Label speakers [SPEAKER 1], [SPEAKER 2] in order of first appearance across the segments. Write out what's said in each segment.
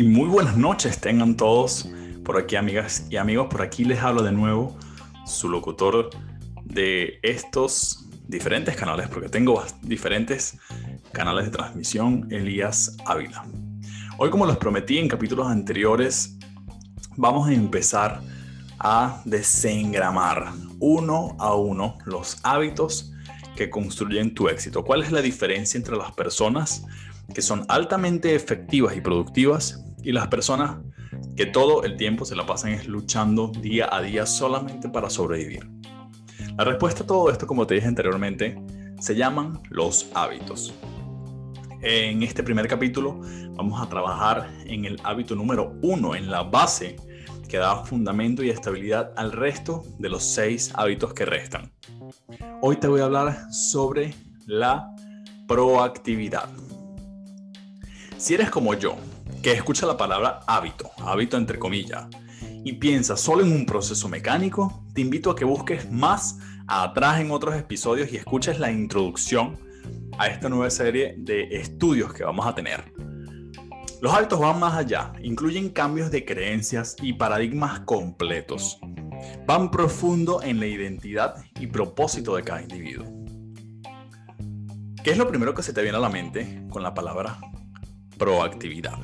[SPEAKER 1] y muy buenas noches tengan todos por aquí, amigas y amigos. Por aquí les hablo de nuevo su locutor de estos diferentes canales, porque tengo diferentes canales de transmisión, Elías Ávila. Hoy, como les prometí en capítulos anteriores, vamos a empezar a desengramar uno a uno los hábitos que construyen tu éxito. ¿Cuál es la diferencia entre las personas que son altamente efectivas y productivas y las personas que todo el tiempo se la pasan es luchando día a día solamente para sobrevivir. La respuesta a todo esto, como te dije anteriormente, se llaman los hábitos. En este primer capítulo vamos a trabajar en el hábito número uno, en la base que da fundamento y estabilidad al resto de los seis hábitos que restan. Hoy te voy a hablar sobre la proactividad. Si eres como yo, que escucha la palabra hábito, hábito entre comillas, y piensa solo en un proceso mecánico, te invito a que busques más atrás en otros episodios y escuches la introducción a esta nueva serie de estudios que vamos a tener. Los hábitos van más allá, incluyen cambios de creencias y paradigmas completos. Van profundo en la identidad y propósito de cada individuo. ¿Qué es lo primero que se te viene a la mente con la palabra proactividad.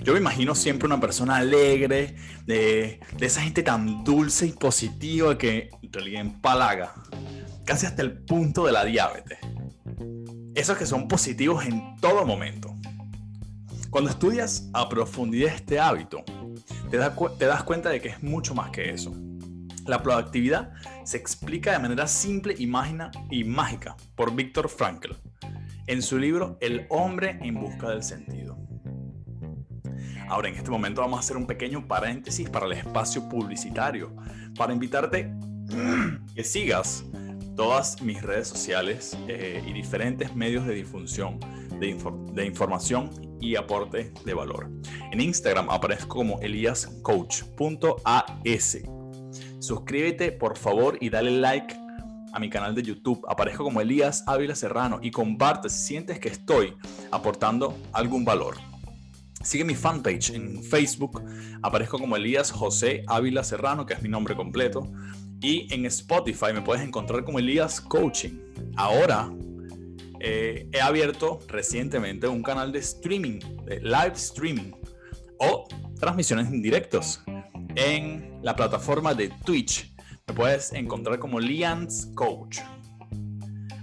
[SPEAKER 1] Yo me imagino siempre una persona alegre, de, esa gente tan dulce y positiva que en realidad empalaga, casi hasta el punto de la diabetes. Esos que son positivos en todo momento. Cuando estudias a profundidad este hábito, te, das cuenta de que es mucho más que eso. La proactividad se explica de manera simple y, y mágica por Viktor Frankl en su libro El hombre en busca del sentido. Ahora, en este momento vamos a hacer un pequeño paréntesis para el espacio publicitario, para invitarte que sigas todas mis redes sociales eh, y diferentes medios de difusión de, información y aporte de valor. En Instagram aparezco como eliascoach.as. Suscríbete por favor y dale like a mi canal de YouTube. Aparezco como Elías Ávila Serrano y comparte si sientes que estoy aportando algún valor. Sigue mi fanpage en Facebook. Aparezco como Elías José Ávila Serrano, que es mi nombre completo. Y en Spotify me puedes encontrar como Elías Coaching. Ahora eh, he abierto recientemente un canal de streaming, de live streaming o transmisiones en directos en la plataforma de Twitch me puedes encontrar como Lians Coach.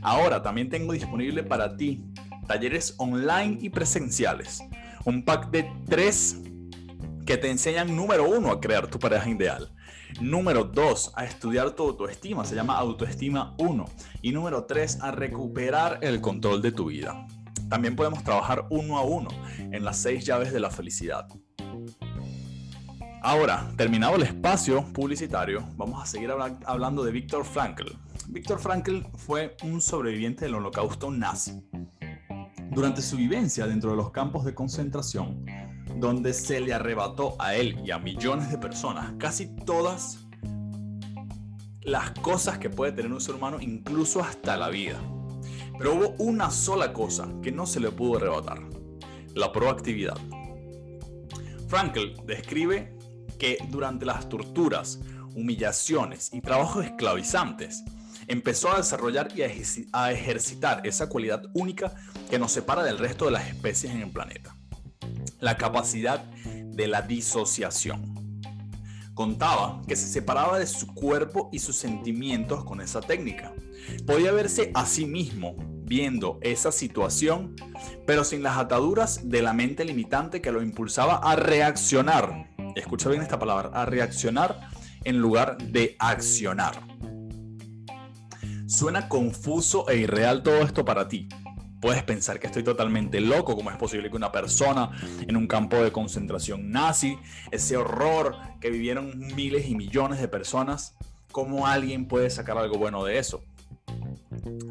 [SPEAKER 1] Ahora también tengo disponible para ti talleres online y presenciales. Un pack de tres que te enseñan número uno a crear tu pareja ideal. Número dos, a estudiar tu autoestima, se llama Autoestima 1. Y número tres, a recuperar el control de tu vida. También podemos trabajar uno a uno en las seis llaves de la felicidad. Ahora, terminado el espacio publicitario, vamos a seguir hablando de Víctor Frankl. Víctor Frankl fue un sobreviviente del holocausto nazi. Durante su vivencia dentro de los campos de concentración, donde se le arrebató a él y a millones de personas casi todas las cosas que puede tener un ser humano, incluso hasta la vida. Pero hubo una sola cosa que no se le pudo arrebatar, la proactividad. Frankl describe que durante las torturas, humillaciones y trabajos esclavizantes, empezó a desarrollar y a ejercitar esa cualidad única que nos separa del resto de las especies en el planeta, la capacidad de la disociación. Contaba que se separaba de su cuerpo y sus sentimientos con esa técnica. Podía verse a sí mismo viendo esa situación, pero sin las ataduras de la mente limitante que lo impulsaba a reaccionar escucha bien esta palabra, a reaccionar en lugar de accionar. Suena confuso e irreal todo esto para ti. Puedes pensar que estoy totalmente loco, como es posible que una persona en un campo de concentración nazi, ese horror que vivieron miles y millones de personas, ¿cómo alguien puede sacar algo bueno de eso?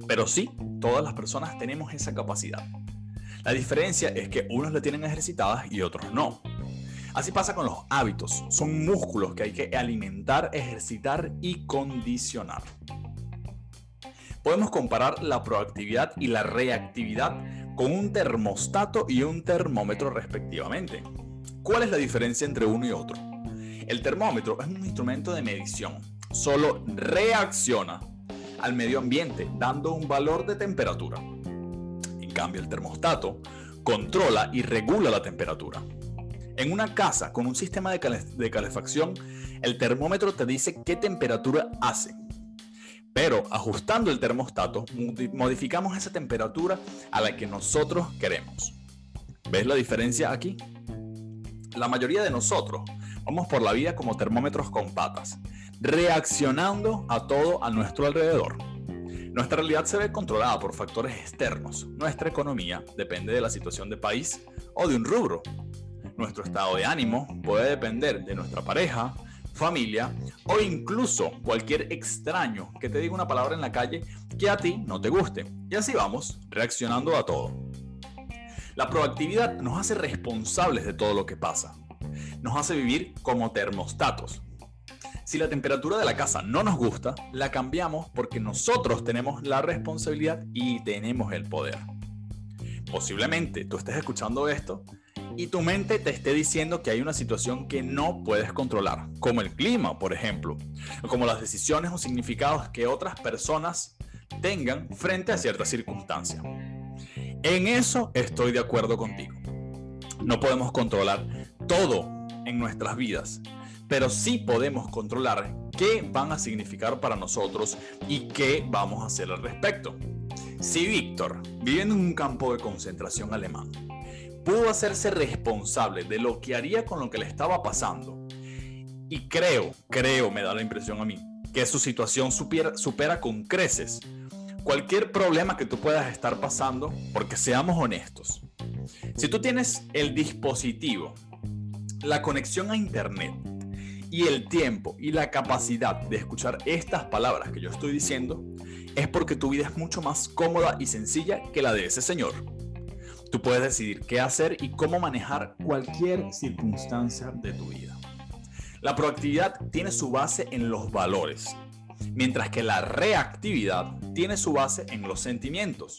[SPEAKER 1] Pero sí, todas las personas tenemos esa capacidad. La diferencia es que unos la tienen ejercitadas y otros no. Así pasa con los hábitos. Son músculos que hay que alimentar, ejercitar y condicionar. Podemos comparar la proactividad y la reactividad con un termostato y un termómetro respectivamente. ¿Cuál es la diferencia entre uno y otro? El termómetro es un instrumento de medición, solo reacciona al medio ambiente dando un valor de temperatura. En cambio, el termostato controla y regula la temperatura. En una casa con un sistema de, calefacción, el termómetro te dice qué temperatura hace. Pero ajustando el termostato, modificamos esa temperatura a la que nosotros queremos. ¿Ves la diferencia aquí? La mayoría de nosotros vamos por la vida como termómetros con patas, reaccionando a todo a nuestro alrededor. Nuestra realidad se ve controlada por factores externos. Nuestra economía depende de la situación de país o de un rubro. Nuestro estado de ánimo puede depender de nuestra pareja, familia o incluso cualquier extraño que te diga una palabra en la calle que a ti no te guste. Y así vamos, reaccionando a todo. La proactividad nos hace responsables de todo lo que pasa. Nos hace vivir como termostatos. Si la temperatura de la casa no nos gusta, la cambiamos porque nosotros tenemos la responsabilidad y tenemos el poder. Posiblemente tú estés escuchando esto y tu mente te esté diciendo que hay una situación que no puedes controlar, como el clima, por ejemplo, o como las decisiones o significados que otras personas tengan frente a cierta circunstancia. En eso estoy de acuerdo contigo. No podemos controlar todo en nuestras vidas, pero sí podemos controlar qué van a significar para nosotros y qué vamos a hacer al respecto. Si Víctor, viviendo en un campo de concentración alemán, pudo hacerse responsable de lo que haría con lo que le estaba pasando. Y creo, creo, me da la impresión a mí, que su situación supera, supera con creces cualquier problema que tú puedas estar pasando, porque seamos honestos. Si tú tienes el dispositivo, la conexión a Internet y el tiempo y la capacidad de escuchar estas palabras que yo estoy diciendo, es porque tu vida es mucho más cómoda y sencilla que la de ese señor. Tú puedes decidir qué hacer y cómo manejar cualquier circunstancia de tu vida. La proactividad tiene su base en los valores, mientras que la reactividad tiene su base en los sentimientos.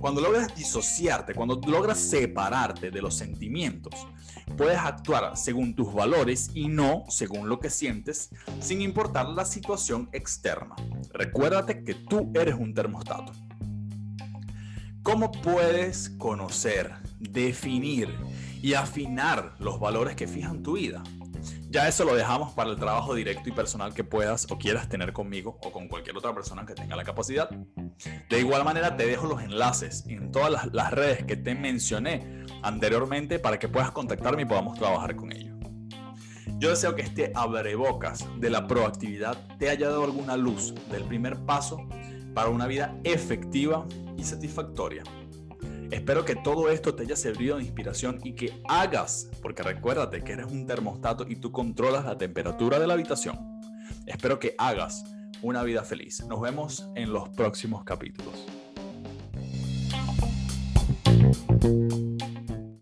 [SPEAKER 1] Cuando logras disociarte, cuando logras separarte de los sentimientos, puedes actuar según tus valores y no según lo que sientes, sin importar la situación externa. Recuérdate que tú eres un termostato. ¿Cómo puedes conocer, definir y afinar los valores que fijan tu vida? Ya eso lo dejamos para el trabajo directo y personal que puedas o quieras tener conmigo o con cualquier otra persona que tenga la capacidad. De igual manera te dejo los enlaces en todas las, redes que te mencioné anteriormente para que puedas contactarme y podamos trabajar con ello. Yo deseo que este abrebocas de la proactividad te haya dado alguna luz del primer paso para una vida efectiva satisfactoria. Espero que todo esto te haya servido de inspiración y que hagas, porque recuérdate que eres un termostato y tú controlas la temperatura de la habitación. Espero que hagas una vida feliz. Nos vemos en los próximos capítulos.